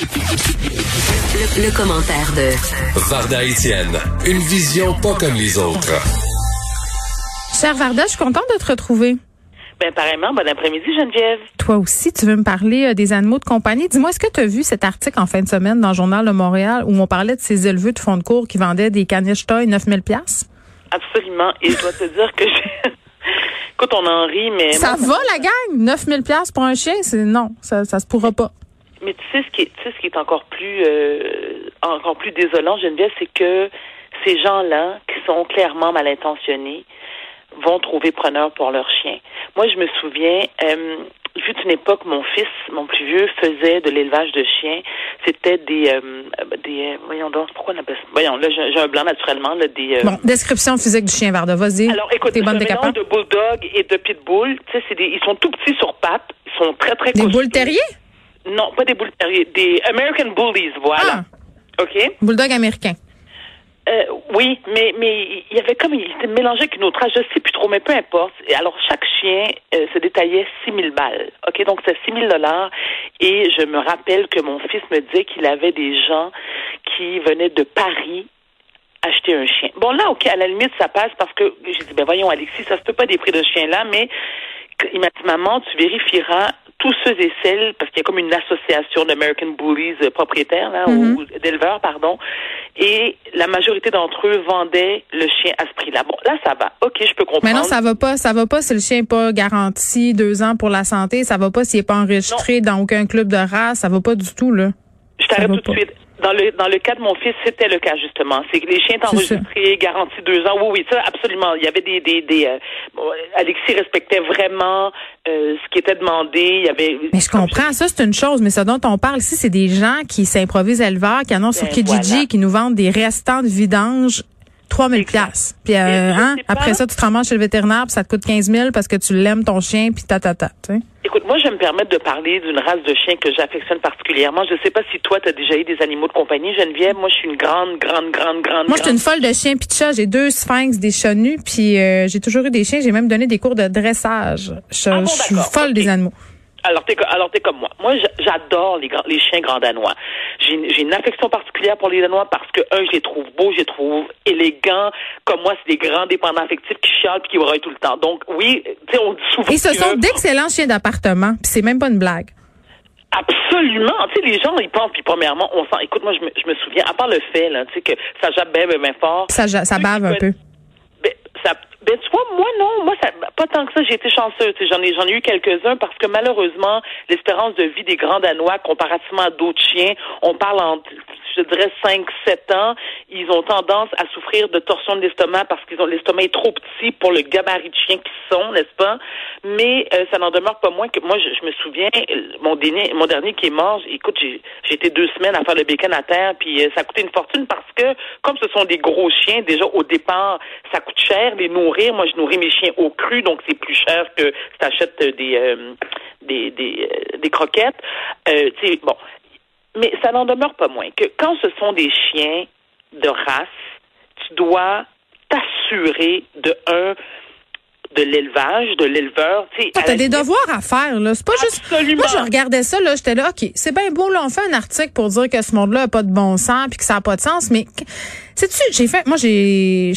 Le, commentaire de Varda Etienne, une vision pas comme les autres. Cher Varda, je suis contente de te retrouver. Ben, pareillement, bon après-midi, Geneviève. Toi aussi, tu veux me parler euh, des animaux de compagnie. Dis-moi, est-ce que tu as vu cet article en fin de semaine dans le Journal de Montréal où on parlait de ces éleveurs de fonds de cours qui vendaient des caniches toy 9000 pièces Absolument. Et je dois te dire que j'ai... Écoute, on en rit, mais... Ça va, la gang? 9000 pièces pour un chien? C'est non, ça, ça se pourra pas. Mais tu sais ce qui est, tu sais, ce qui est encore plus, euh, encore plus désolant, Geneviève, c'est que ces gens-là, qui sont clairement mal intentionnés, vont trouver preneur pour leur chien. Moi, je me souviens, euh, il fut une époque, mon fils, mon plus vieux, faisait de l'élevage de chiens. C'était des, euh, des, voyons donc, pourquoi on appelle ça? Voyons, là, j'ai un blanc naturellement, là, des. bon, description physique du chien Varda, vas-y. Alors, écoute, c'est un mélange de bulldog et de pitbull. Tu sais, c'est des, ils sont tout petits sur pattes, ils sont très très. Des boules terriers? Non, pas des boules terriers, des American Bullies, voilà. Ah. OK. Bulldog américain. Euh, oui, mais mais il y avait comme il était mélangé avec une autre race, je sais plus trop, mais peu importe. Et alors chaque chien euh, se détaillait 6 000 balles. Ok, donc c'est 6 000 dollars. Et je me rappelle que mon fils me disait qu'il avait des gens qui venaient de Paris acheter un chien. Bon là, ok, à la limite ça passe parce que j'ai dit ben voyons Alexis, ça se peut pas des prix de chien là, mais il m'a dit maman, tu vérifieras tous ceux et celles, parce qu'il y a comme une association d'American Bullies euh, propriétaires, là, ou d'éleveurs, pardon, et la majorité d'entre eux vendaient le chien à ce prix-là. Bon, là, ça va. OK, je peux comprendre. Mais non, ça va pas. Ça va pas si le chien n'est pas garanti deux ans pour la santé. Ça va pas s'il n'est pas enregistré dans aucun club de race. Ça va pas du tout, là. Je t'arrête tout de suite. Dans le dans le cas de mon fils, c'était le cas justement. C'est que les chiens sont enregistrés, garantis deux ans. Oui, oui, ça absolument. Il y avait des des, des euh, Alexis respectait vraiment euh, ce qui était demandé. Il y avait. Mais je comprends ça, c'est une chose. Mais ce dont on parle ici, c'est des gens qui s'improvisent éleveurs, qui annoncent ben, sur Kijiji, qui nous vendent des restants de vidange 3000 pièces. Puis euh, hein, après ça, tu te ramasses chez le vétérinaire, puis ça te coûte 15 000 parce que tu l'aimes ton chien, puis ta ta ta. Écoute, moi, je vais me permettre de parler d'une race de chien que j'affectionne particulièrement. Je ne sais pas si toi, tu as déjà eu des animaux de compagnie, Geneviève. Moi, je suis une grande, grande, grande, grande. Moi, je suis une folle de chiens puis de chats. J'ai deux sphinx, des chats nus, puis euh, j'ai toujours eu des chiens. J'ai même donné des cours de dressage. Je, ah suis folle des animaux. Alors t'es alors t'es comme moi. Moi j'adore les les chiens grands danois. J'ai une affection particulière pour les danois parce que un je les trouve beaux, je les trouve élégants. Comme moi c'est des grands dépendants affectifs qui chialent puis qui braillent tout le temps. Donc oui, tu sais on dit souvent. Et ce sont d'excellents chiens d'appartement. Puis c'est même pas une blague. Absolument. Tu sais, les gens, ils pensent, puis premièrement, on sent. Écoute, moi, je me, je me souviens, à part le fait, là, tu sais, que ça jappe bien, bien, fort. Ça, ça bave un peu. Ben, ça, ben, tu vois, moi, non. Moi, ça, pas tant que ça, j'ai été chanceuse. J'en ai, j'en ai eu quelques-uns parce que malheureusement, l'espérance de vie des grands Danois, comparativement à d'autres chiens, on parle en, je dirais, 5, 7 ans. Ils ont tendance à souffrir de torsion de l'estomac parce qu'ils ont l'estomac est trop petit pour le gabarit de chien qu'ils sont, n'est-ce pas? Mais euh, ça n'en demeure pas moins que moi, je, me souviens, mon dernier, mon dernier qui est mort, écoute, j'ai, été deux semaines à faire le bacon à terre, puis euh, ça a coûté une fortune parce que, comme ce sont des gros chiens, déjà au départ, ça coûte cher les nourrir. Moi, je nourris mes chiens au cru, donc c'est plus cher que si tu achètes des, euh, des, des, euh, croquettes. Euh, bon. Mais ça n'en demeure pas moins que quand ce sont des chiens de race, tu dois t'assurer de un de l'élevage, de l'éleveur. Tu as des devoirs à faire, là. C'est pas juste. Moi, je regardais ça, là. J'étais là, OK, c'est bien beau, là. On fait un article pour dire que ce monde-là a pas de bon sens puis que ça a pas de sens, mais Sais-tu, j'ai fait, moi, j'ai,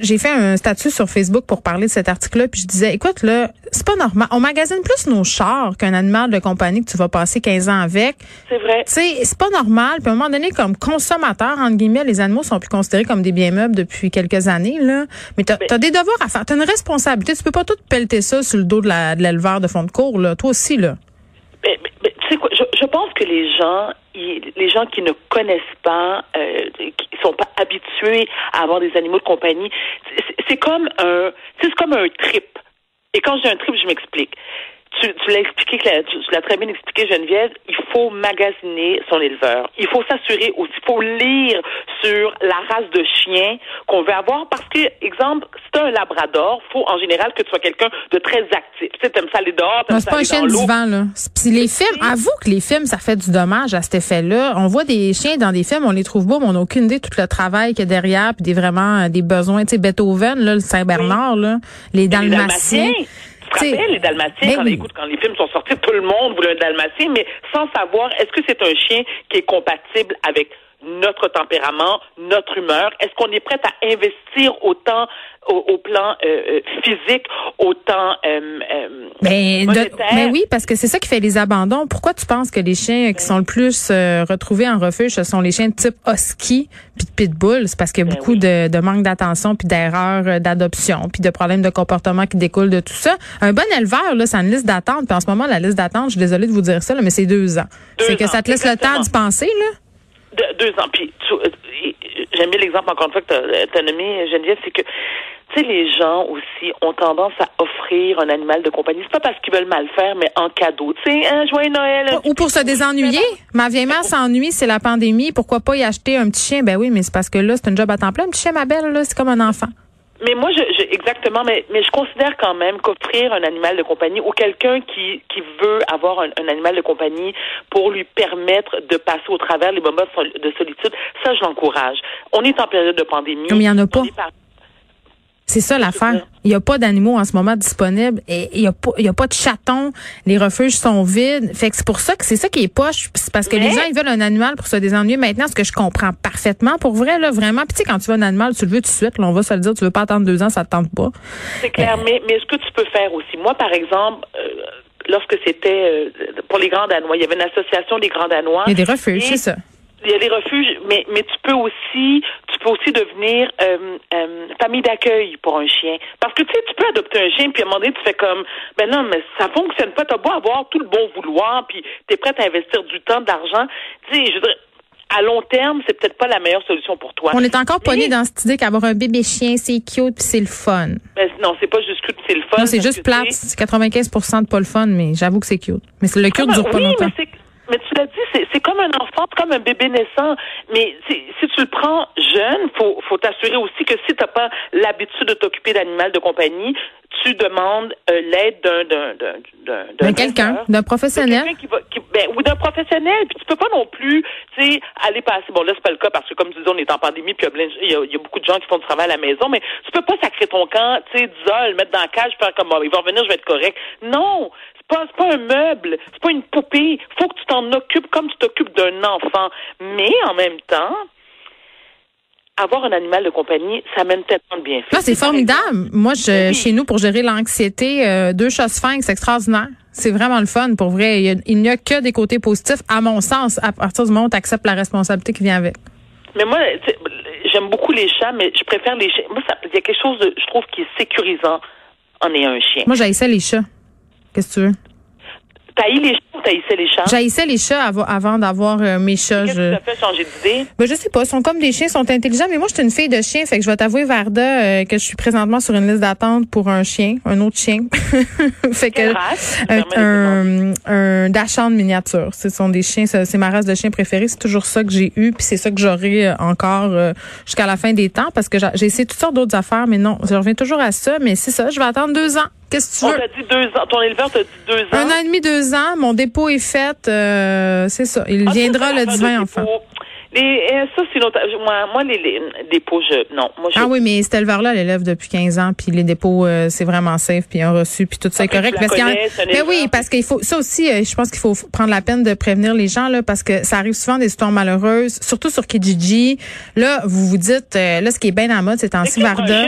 j'ai fait un statut sur Facebook pour parler de cet article-là, puis je disais, écoute, là, c'est pas normal. On magasine plus nos chars qu'un animal de compagnie que tu vas passer 15 ans avec. C'est vrai. Tu sais, c'est pas normal. Puis à un moment donné, comme consommateur, entre guillemets, les animaux sont plus considérés comme des biens meubles depuis quelques années, là. Mais t'as, as des devoirs à faire. T'as une responsabilité. Tu peux pas tout pelleter ça sur le dos de, l'éleveur de fond de cours, là. Toi aussi, là. Mais, tu sais quoi, je, je pense que les gens, les gens qui ne connaissent pas, euh, qui sont pas habitués à avoir des animaux de compagnie, c'est comme un, c'est comme un trip. Et quand j'ai un trip, je m'explique tu, tu l'as expliqué, tu, l'as très bien expliqué, Geneviève, il faut magasiner son éleveur. Il faut s'assurer aussi, il faut lire sur la race de chien qu'on veut avoir parce que, exemple, si tu un labrador, faut en général que tu sois quelqu'un de très actif. Tu sais, aimes ça aller dehors, t'aimes ça pas un chien du vent, là. Puis les films, avoue que les films, ça fait du dommage à cet effet-là. On voit des chiens dans des films, on les trouve beaux, mais on n'a aucune idée de tout le travail qu'il y a derrière, puis des vraiment, des besoins, tu sais, Beethoven, là, le Saint-Bernard, là, les dalmatiens te rappelles les dalmatiens quand, écoute, quand les films sont sortis, tout le monde voulait un dalmatien, mais sans savoir est-ce que c'est un chien qui est compatible avec notre tempérament, notre humeur? Est-ce qu'on est prêt à investir autant au, plan euh, euh, physique, autant euh, ben, ben, oui, parce que c'est ça qui fait les abandons. Pourquoi tu penses que les chiens qui sont le plus retrouvés en refuge, ce sont les chiens de type husky puis de pitbull? C'est parce qu'il y a ben beaucoup de, de, manque d'attention puis d'erreurs d'adoption puis de problèmes de comportement qui découlent de tout ça. Un bon éleveur, là, c'est une liste d'attente. Puis en ce moment, la liste d'attente, je suis désolée de vous dire ça, là, mais c'est deux ans. C'est que ça te laisse le temps d'y penser, là deux ans. Puis euh, j'aime bien l'exemple encore une fois que tu as, nommé, Geneviève, c'est que tu sais, les gens aussi ont tendance à offrir un animal de compagnie. C'est pas parce qu'ils veulent mal faire, mais en cadeau. Tu sais, un joyeux Noël. Ou pour se désennuyer. Ma vieille mère s'ennuie, c'est la pandémie. Pourquoi pas y acheter un petit chien? Ben oui, mais c'est parce que là, c'est un job à temps plein. Un petit chien, ma belle, là, c'est comme un enfant. Mais moi, je, exactement, mais, mais je considère quand même qu'offrir un animal de compagnie ou quelqu'un qui, qui veut avoir un, animal de compagnie pour lui permettre de passer au travers les moments de solitude, ça, je l'encourage. On est en période de pandémie. Mais il n'y en a pas. C'est ça l'affaire. Il n'y a pas d'animaux en ce moment disponibles et il n'y a pas il y a pas de chatons, les refuges sont vides. Fait que c'est pour ça que c'est ça qui est poche, c'est parce que les gens ils veulent un animal pour se désennuyer maintenant, ce que je comprends parfaitement pour vrai là, vraiment. Puis tu sais quand tu veux un animal, tu le veux tout de suite, là, on va se le dire, tu veux pas attendre deux ans, ça te tente pas. C'est clair, euh, mais mais ce que tu peux faire aussi, moi par exemple, euh, lorsque c'était euh, pour les grands danois, il y avait une association des grands danois. Il y a des refuges, c'est ça il y a des refuges, mais, mais tu peux aussi, tu peux aussi devenir euh, euh, famille d'accueil pour un chien. Parce que tu sais, tu peux adopter un chien, puis à un moment donné, tu fais comme, ben non, mais ça fonctionne pas. T'as beau avoir tout le bon vouloir, puis t'es prête à investir du temps, de l'argent. Tu sais, je veux à long terme, c'est peut-être pas la meilleure solution pour toi. On est encore pogné dans cette idée qu'avoir un bébé chien, c'est cute puis c'est le fun. Ben, non, c'est pas juste cute, c'est le fun. Non, c'est juste plate. C'est 95 de pas le fun, mais j'avoue que c'est cute. Mais le cute ah, dure pas longtemps. Mais tu l'as dit, c'est comme un enfant, comme un bébé naissant. Mais si tu le prends jeune, faut faut t'assurer aussi que si tu n'as pas l'habitude de t'occuper d'animal de compagnie, tu demandes euh, l'aide d'un d'un d'un d'un quelqu'un, d'un professionnel. Ben, ou d'un professionnel. Puis tu peux pas non plus, tu sais, aller passer. Bon là c'est pas le cas parce que comme tu dis, on est en pandémie, puis il y, a, beaucoup de gens qui font du travail à la maison, mais tu peux pas sacrer ton camp, tu sais, le mettre dans la cage, faire comme il va revenir, je vais être correct. Non, pas, c'est pas un meuble, c'est pas une poupée. Faut que tu t'en occupes comme tu t'occupes d'un enfant. Mais en même temps, avoir un animal de compagnie, ça mène tellement de bienfaits. Ah, c'est formidable. Moi, je, chez nous, pour gérer l'anxiété, euh, deux chats sphinx, c'est extraordinaire. C'est vraiment le fun, pour vrai. Il n'y a, que des côtés positifs, à mon sens, à partir du moment où tu acceptes la responsabilité qui vient avec. Mais moi, j'aime beaucoup les chats, mais je préfère les chiens. Moi, il y a quelque chose, de, je trouve, qui est sécurisant en ayant un chien. Moi, j'haïssais les chats. Qu'est-ce que tu veux? T'haïs les chats ou t'haïssais les chats? J'haïssais les chats avant, d'avoir euh, mes chats. Qu'est-ce je... fait changer d'idée? Ben, je sais pas. Ils sont comme des chiens, ils sont intelligents. Mais moi, je suis une fille de chien. Fait que je vais t'avouer, Varda, euh, que je suis présentement sur une liste d'attente pour un chien, un autre chien. fait que, race, un, un, un miniature. Ce sont des chiens, c'est ma race de chien préférée. C'est toujours ça que j'ai eu. Puis c'est ça que j'aurai euh, encore jusqu'à la fin des temps. Parce que j'ai essayé toutes sortes d'autres affaires. Mais non, je reviens toujours à ça. Mais c'est ça. Je vais attendre deux ans. Qu'est-ce que tu veux? On dit deux ans. Ton éleveur t'a dit deux ans? Un an et demi, deux ans. Mon dépôt est fait. Euh, c'est ça. Il ah, viendra le 10 enfin. Les, euh, ça, c'est Moi, moi les, les, dépôts, je, non. Moi, je... Ah oui, mais cet éleveur-là l'élève depuis 15 ans, puis les dépôts, euh, c'est vraiment safe, puis un reçu, puis tout ça est correct. Parce mais oui, parce qu'il faut, ça aussi, je pense qu'il faut prendre la peine de prévenir les gens, là, parce que ça arrive souvent des histoires malheureuses, surtout sur Kijiji. Là, vous vous dites, là, ce qui est bien en mode, c'est en Varda.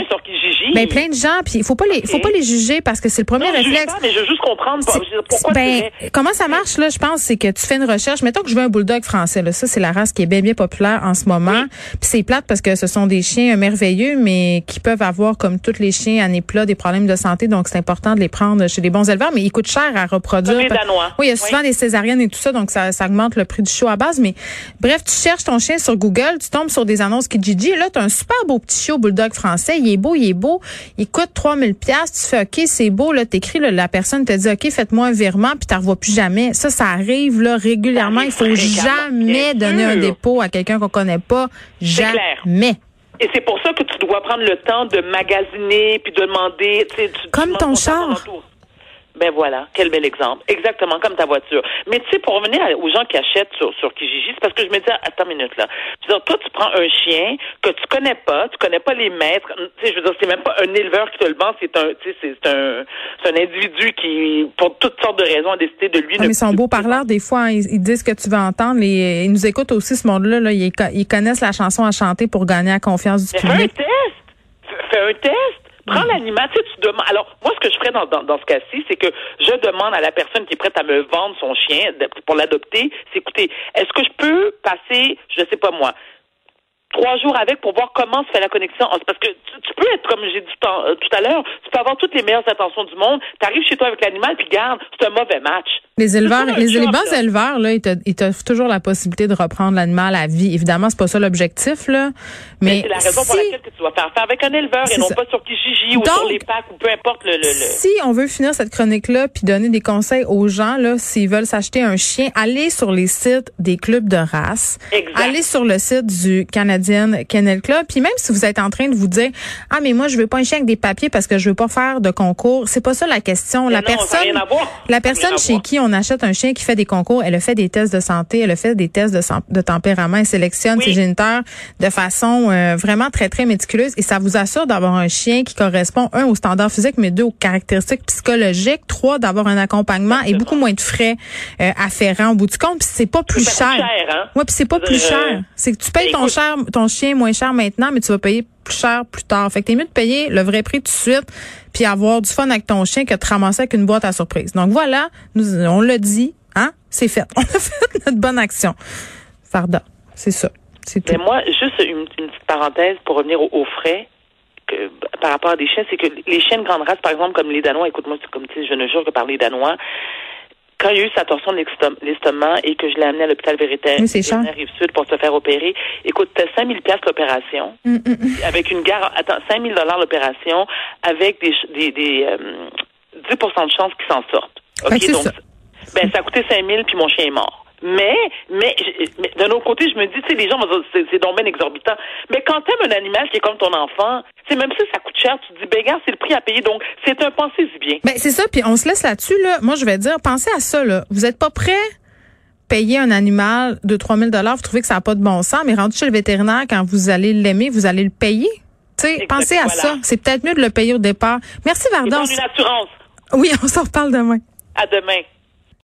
Ben plein de gens, puis il faut pas les, faut pas les juger parce que c'est le premier réflexe. Pas, mais je veux juste comprendre pourquoi. Ben comment ça marche là Je pense c'est que tu fais une recherche. Mettons que je veux un bulldog français. Là, ça c'est la race qui est bien bien populaire en ce moment. Puis c'est plate parce que ce sont des chiens merveilleux, mais qui peuvent avoir comme tous les chiens à plat des problèmes de santé. Donc c'est important de les prendre chez des bons éleveurs, mais ils coûtent cher à reproduire. Les Danois. Oui, il y a souvent des césariennes et tout ça, donc ça, ça augmente le prix du show à base. Mais bref, tu cherches ton chien sur Google, tu tombes sur des annonces qui Gigi. Là, tu as un super beau petit chiot bulldog français. Il est beau, il est beau. Il coûte 3000 pièces, tu fais OK, c'est beau là, t'écris la personne te dit OK, faites-moi un virement puis tu revois plus jamais. Ça ça arrive là régulièrement, il faut jamais donner un dépôt à quelqu'un qu'on connaît pas, jamais. Et c'est pour ça que tu dois prendre le temps de magasiner puis de demander, Comme ton char. Ben voilà, quel bel exemple. Exactement comme ta voiture. Mais tu sais, pour revenir aux gens qui achètent sur, sur Kijiji, c'est parce que je me dis, attends une minute là. Je veux dire, toi, tu prends un chien que tu connais pas, tu connais pas les maîtres. Tu sais, je veux dire, c'est même pas un éleveur qui te le vend, c'est un, tu sais, c'est un, c'est un individu qui, pour toutes sortes de raisons, a décidé de lui. Ah, mais ils sont beaux parleurs des fois. Hein. ils, disent que tu veux entendre. Les, ils nous écoutent aussi ce monde-là. Là, ils, ils, connaissent la chanson à chanter pour gagner la confiance du public. Fais un test. Fais un test. Prends l'animal, tu sais, tu demandes. Alors, moi, ce que je ferais dans, dans, dans ce cas-ci, c'est que je demande à la personne qui est prête à me vendre son chien pour l'adopter, c'est écoutez, est-ce que je peux passer, je sais pas moi, trois jours avec pour voir comment se fait la connexion? Parce que tu, peux être, comme j'ai dit euh, tout à l'heure, tu peux avoir toutes les meilleures intentions du monde. Tu arrives chez toi avec l'animal, puis garde, c'est un mauvais match. Les éleveurs, les, bons éleveurs, là, ils t'offrent toujours la possibilité de reprendre l'animal à vie. Évidemment, c'est pas ça l'objectif, là. Mais, c'est la raison pour laquelle tu dois faire faire avec un éleveur et non pas sur Kijiji ou sur les packs ou peu importe le, le, Si on veut finir cette chronique-là puis donner des conseils aux gens, là, s'ils veulent s'acheter un chien, allez sur les sites des clubs de race. Exact. Allez sur le site du Canadien Kennel Club. Puis même si vous êtes en train de vous dire, ah, mais moi, je veux pas un chien avec des papiers parce que je veux pas faire de concours. C'est pas ça la question. la personne, la personne chez qui on achète un chien qui fait des concours, elle a fait des tests de santé, elle a fait des tests de, de tempérament, elle sélectionne ses géniteurs de façon euh, vraiment très, très méticuleuse et ça vous assure d'avoir un chien qui correspond, un, aux standards physiques, mais deux, aux caractéristiques psychologiques, trois, d'avoir un accompagnement et beaucoup moins de frais euh, afférents au bout du compte. Puis c'est pas plus cher. hein? Ouais, puis c'est pas plus cher. C'est que tu payes ton cher, ton chien moins cher maintenant, mais tu vas payer plus cher plus tard. Fait que t'es mieux de payer le vrai prix tout de suite puis avoir du fun avec ton chien que de te ramasser avec une boîte à surprise. Donc voilà, nous, on l'a dit, hein, c'est fait. On a fait notre bonne action. Farda, c'est ça. C'est tout. Mais moi, juste une, petite parenthèse pour revenir aux, frais. Que, par rapport à des chiens, c'est que les chiens de grande race, par exemple, comme les Danois, écoute-moi, c'est comme tu sais, je ne jure que par les Danois, quand il y a eu sa torsion de l'estomac et que je l'ai amené à l'hôpital Véritaire, oui, Rive-Sud pour se faire opérer, écoute, c'était 5 000 l'opération, mm, mm, mm. avec une gare, attends, 5 000 l'opération, avec des, des, des euh, 10 de chance qu'il s'en sorte. OK, donc, ça. ben, ça a coûté 5 000 puis mon chien est mort. Mais, mais, mais d'un autre côté, je me dis, tu sais, les gens vont dire, c'est donc bien exorbitant. Mais quand t'aimes un animal qui est comme ton enfant, c'est même si ça coûte cher, tu te dis, ben, gars, c'est le prix à payer. Donc, c'est un pensez-y bien. Ben, c'est ça. Puis on se laisse là-dessus, là. Moi, je vais dire, pensez à ça, là. Vous êtes pas prêt payer un animal de 3000 dollars, vous trouvez que ça n'a pas de bon sens, mais rendu chez le vétérinaire, quand vous allez l'aimer, vous allez le payer. Pensez à ça. C'est peut-être mieux de le payer au départ. Merci, Varda. une assurance. Oui, on s'en reparle demain. À demain.